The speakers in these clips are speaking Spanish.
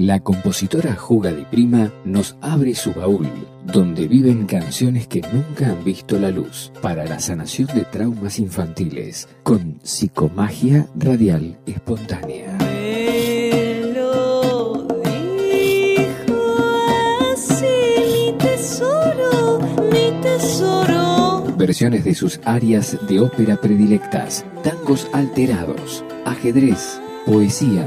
La compositora Juga Di Prima nos abre su baúl, donde viven canciones que nunca han visto la luz, para la sanación de traumas infantiles, con psicomagia radial espontánea. Me lo dijo así, mi tesoro, mi tesoro. Versiones de sus áreas de ópera predilectas, tangos alterados, ajedrez, poesía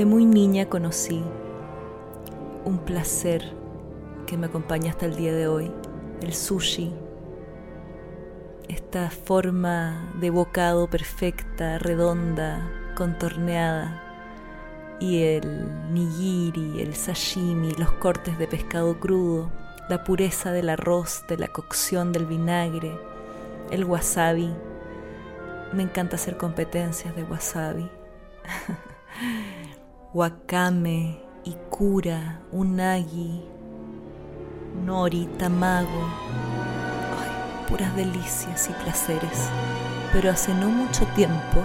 De muy niña conocí un placer que me acompaña hasta el día de hoy, el sushi. Esta forma de bocado perfecta, redonda, contorneada. Y el nigiri, el sashimi, los cortes de pescado crudo, la pureza del arroz, de la cocción del vinagre, el wasabi. Me encanta hacer competencias de wasabi. wakame, ikura, unagi, nori, tamago. Ay, puras delicias y placeres. Pero hace no mucho tiempo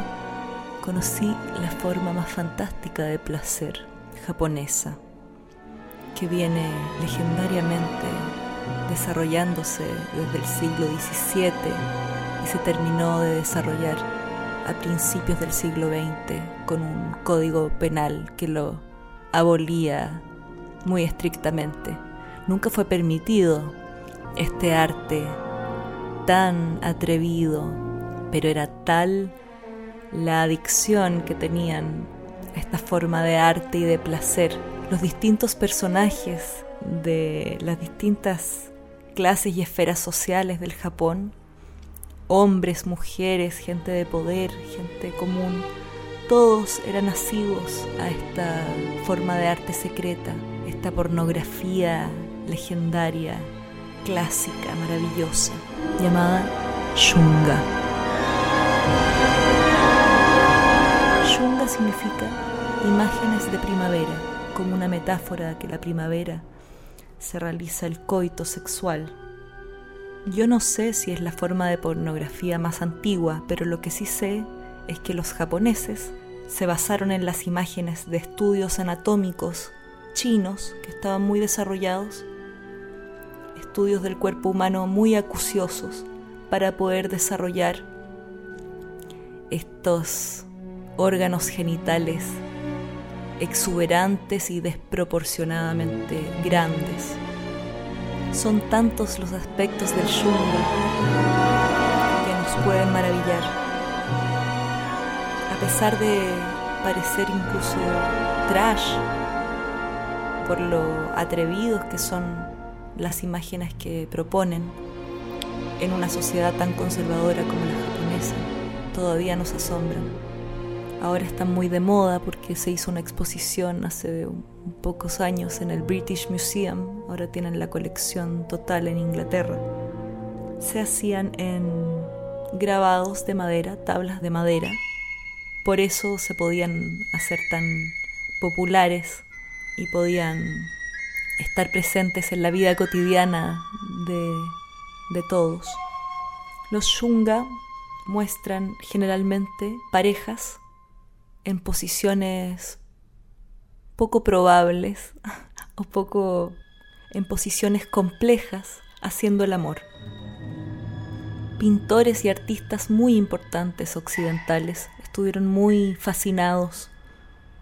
conocí la forma más fantástica de placer japonesa, que viene legendariamente desarrollándose desde el siglo XVII y se terminó de desarrollar a principios del siglo XX con un código penal que lo abolía muy estrictamente. Nunca fue permitido este arte tan atrevido, pero era tal la adicción que tenían a esta forma de arte y de placer. Los distintos personajes de las distintas clases y esferas sociales del Japón hombres, mujeres, gente de poder, gente común, todos eran nacidos a esta forma de arte secreta, esta pornografía legendaria, clásica, maravillosa, llamada Shunga. Shunga significa imágenes de primavera, como una metáfora que la primavera se realiza el coito sexual yo no sé si es la forma de pornografía más antigua, pero lo que sí sé es que los japoneses se basaron en las imágenes de estudios anatómicos chinos que estaban muy desarrollados, estudios del cuerpo humano muy acuciosos para poder desarrollar estos órganos genitales exuberantes y desproporcionadamente grandes. Son tantos los aspectos del shunga que nos pueden maravillar. A pesar de parecer incluso trash por lo atrevidos que son las imágenes que proponen en una sociedad tan conservadora como la japonesa, todavía nos asombran. Ahora están muy de moda porque se hizo una exposición hace pocos años en el British Museum, ahora tienen la colección total en Inglaterra. Se hacían en grabados de madera, tablas de madera, por eso se podían hacer tan populares y podían estar presentes en la vida cotidiana de, de todos. Los shunga muestran generalmente parejas en posiciones poco probables o poco en posiciones complejas haciendo el amor. Pintores y artistas muy importantes occidentales estuvieron muy fascinados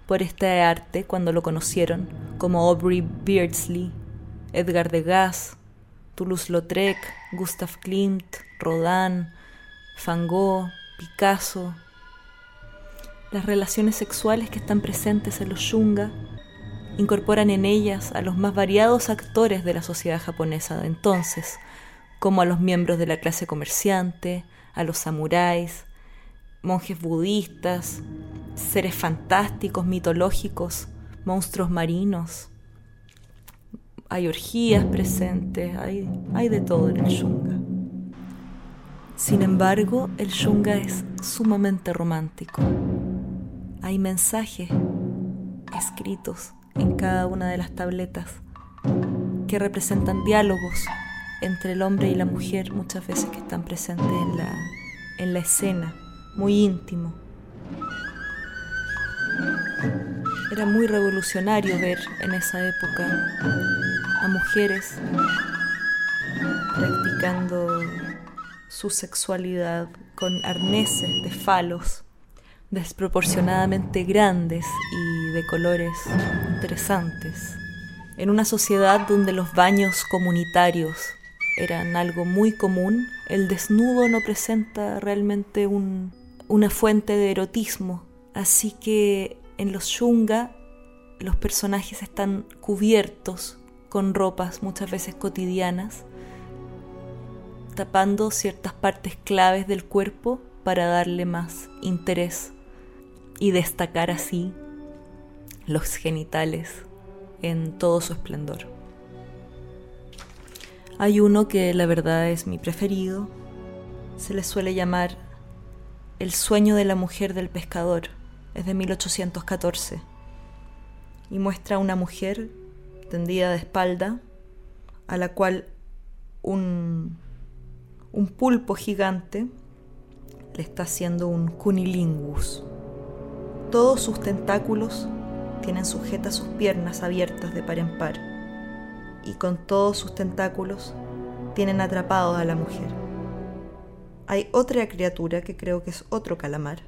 por este arte cuando lo conocieron, como Aubrey Beardsley, Edgar Degas, Toulouse-Lautrec, Gustav Klimt, Rodin, Van Gogh, Picasso, Las relaciones sexuales que están presentes en los shunga incorporan en ellas a los más variados actores de la sociedad japonesa de entonces, como a los miembros de la clase comerciante, a los samuráis, monjes budistas, seres fantásticos, mitológicos, monstruos marinos. Hay orgías presentes, hay, de todo en el shunga. Sin embargo, el shunga es sumamente romántico. Hay mensajes escritos en cada una de las tabletas que representan diálogos entre el hombre y la mujer muchas veces que están presentes en la, en la escena, muy íntimo. Era muy revolucionario ver en esa época a mujeres practicando su sexualidad con arneses de falos desproporcionadamente grandes y de colores interesantes. En una sociedad donde los baños comunitarios eran algo muy común, el desnudo no presenta realmente un, una fuente de erotismo. Así que en los shunga los personajes están cubiertos con ropas muchas veces cotidianas, tapando ciertas partes claves del cuerpo para darle más interés y destacar así los genitales en todo su esplendor. Hay uno que la verdad es mi preferido, se le suele llamar El sueño de la mujer del pescador, es de 1814 y muestra a una mujer tendida de espalda a la cual un, un pulpo gigante le está haciendo un cunilingus. Todos sus tentáculos tienen sujetas sus piernas abiertas de par en par y con todos sus tentáculos tienen atrapados a la mujer. Hay otra criatura que creo que es otro calamar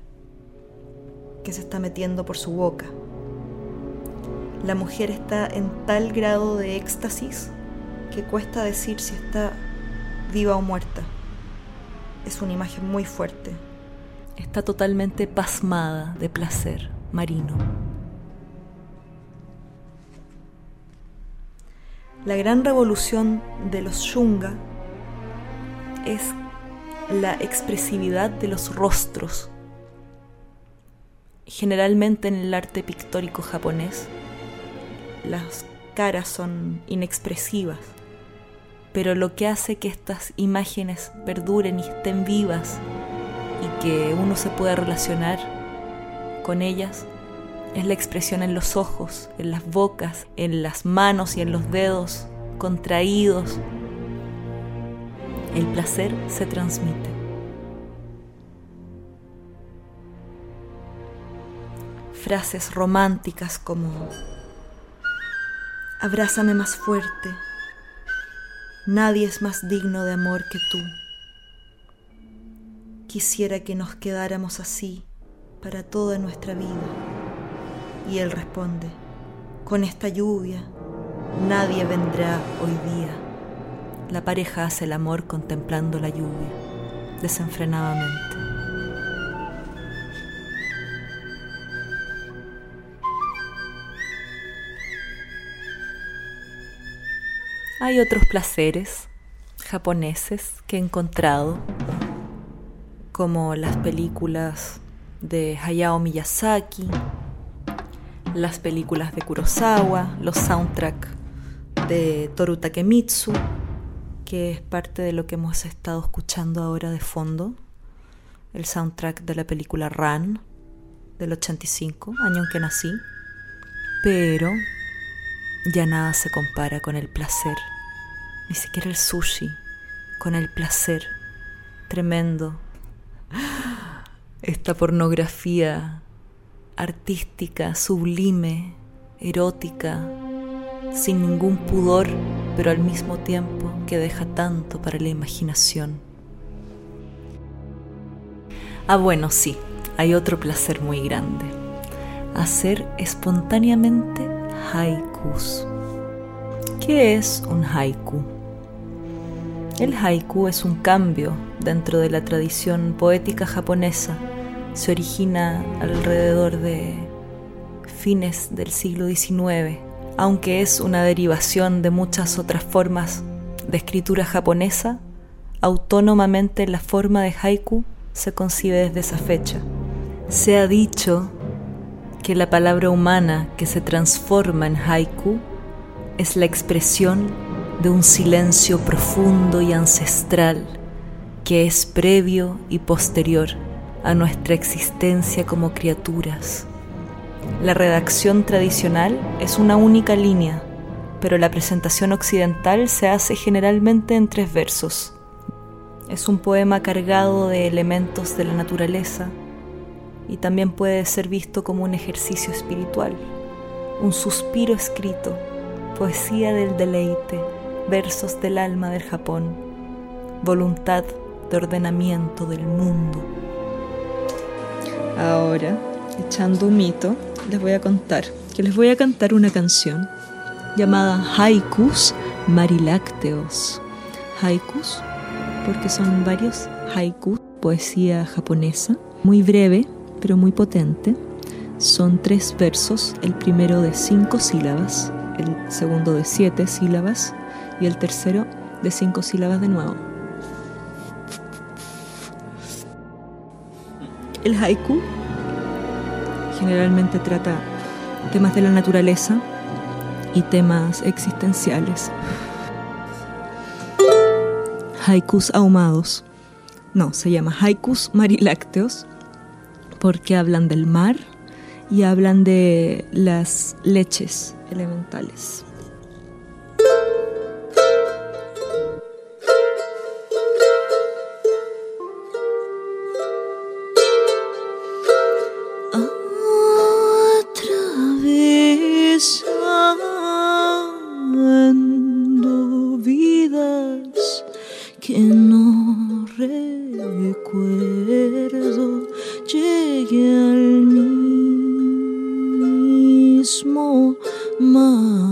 que se está metiendo por su boca. La mujer está en tal grado de éxtasis que cuesta decir si está viva o muerta. Es una imagen muy fuerte está totalmente pasmada de placer marino. La gran revolución de los yunga es la expresividad de los rostros. Generalmente en el arte pictórico japonés, las caras son inexpresivas, pero lo que hace que estas imágenes perduren y estén vivas que uno se pueda relacionar con ellas es la expresión en los ojos, en las bocas, en las manos y en los dedos contraídos. El placer se transmite. Frases románticas como Abrázame más fuerte, nadie es más digno de amor que tú quisiera que nos quedáramos así para toda nuestra vida. Y él responde, con esta lluvia nadie vendrá hoy día. La pareja hace el amor contemplando la lluvia, desenfrenadamente. Hay otros placeres japoneses que he encontrado como las películas de Hayao Miyazaki, las películas de Kurosawa, los soundtracks de Toru Takemitsu, que es parte de lo que hemos estado escuchando ahora de fondo, el soundtrack de la película Run del 85, año en que nací, pero ya nada se compara con el placer, ni siquiera el sushi, con el placer tremendo esta pornografía artística, sublime, erótica, sin ningún pudor, pero al mismo tiempo que deja tanto para la imaginación. Ah, bueno, sí, hay otro placer muy grande. Hacer espontáneamente haikus. ¿Qué es un haiku? El haiku es un cambio dentro de la tradición poética japonesa se origina alrededor de fines del siglo XIX, aunque es una derivación de muchas otras formas de escritura japonesa, autónomamente la forma de haiku se concibe desde esa fecha. Se ha dicho que la palabra humana que se transforma en haiku es la expresión de un silencio profundo y ancestral que es previo y posterior a nuestra existencia como criaturas. La redacción tradicional es una única línea, pero la presentación occidental se hace generalmente en tres versos. Es un poema cargado de elementos de la naturaleza y también puede ser visto como un ejercicio espiritual, un suspiro escrito, poesía del deleite, versos del alma del Japón, voluntad de ordenamiento del mundo. Ahora, echando un mito, les voy a contar que les voy a cantar una canción llamada Haikus Marilácteos. Haikus, porque son varios haikus, poesía japonesa, muy breve, pero muy potente. Son tres versos, el primero de cinco sílabas, el segundo de siete sílabas y el tercero de cinco sílabas de nuevo. El haiku generalmente trata temas de la naturaleza y temas existenciales. Haikus ahumados. No, se llama haikus marilácteos porque hablan del mar y hablan de las leches elementales. Mismo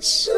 so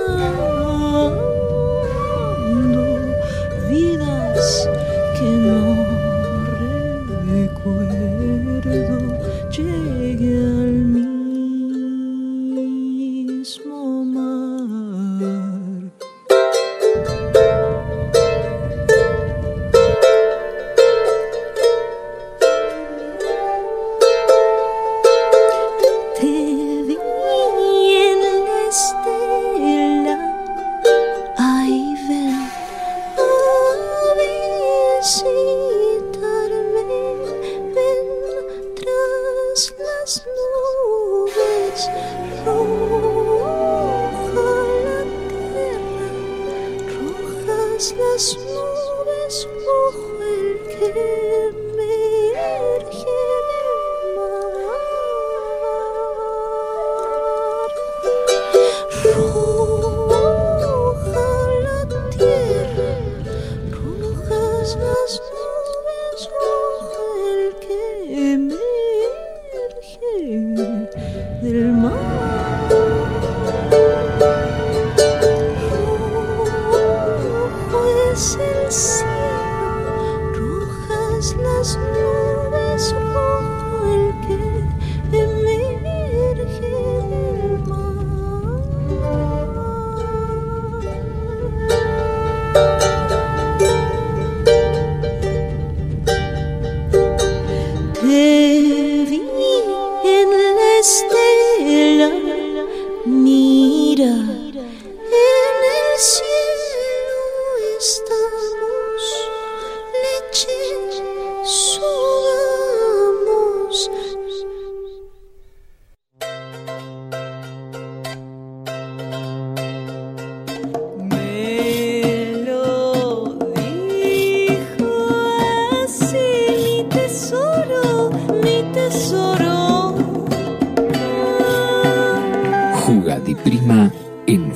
Te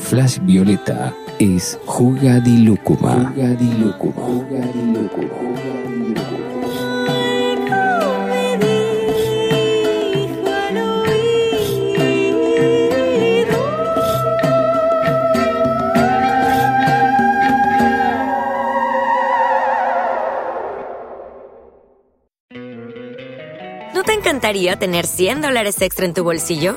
Flash Violeta es Jugadilúcuma. Jugadilúcuma. Jugadilúcuma. No me dijo al oído. ¿No te encantaría tener 100 dólares extra en tu bolsillo?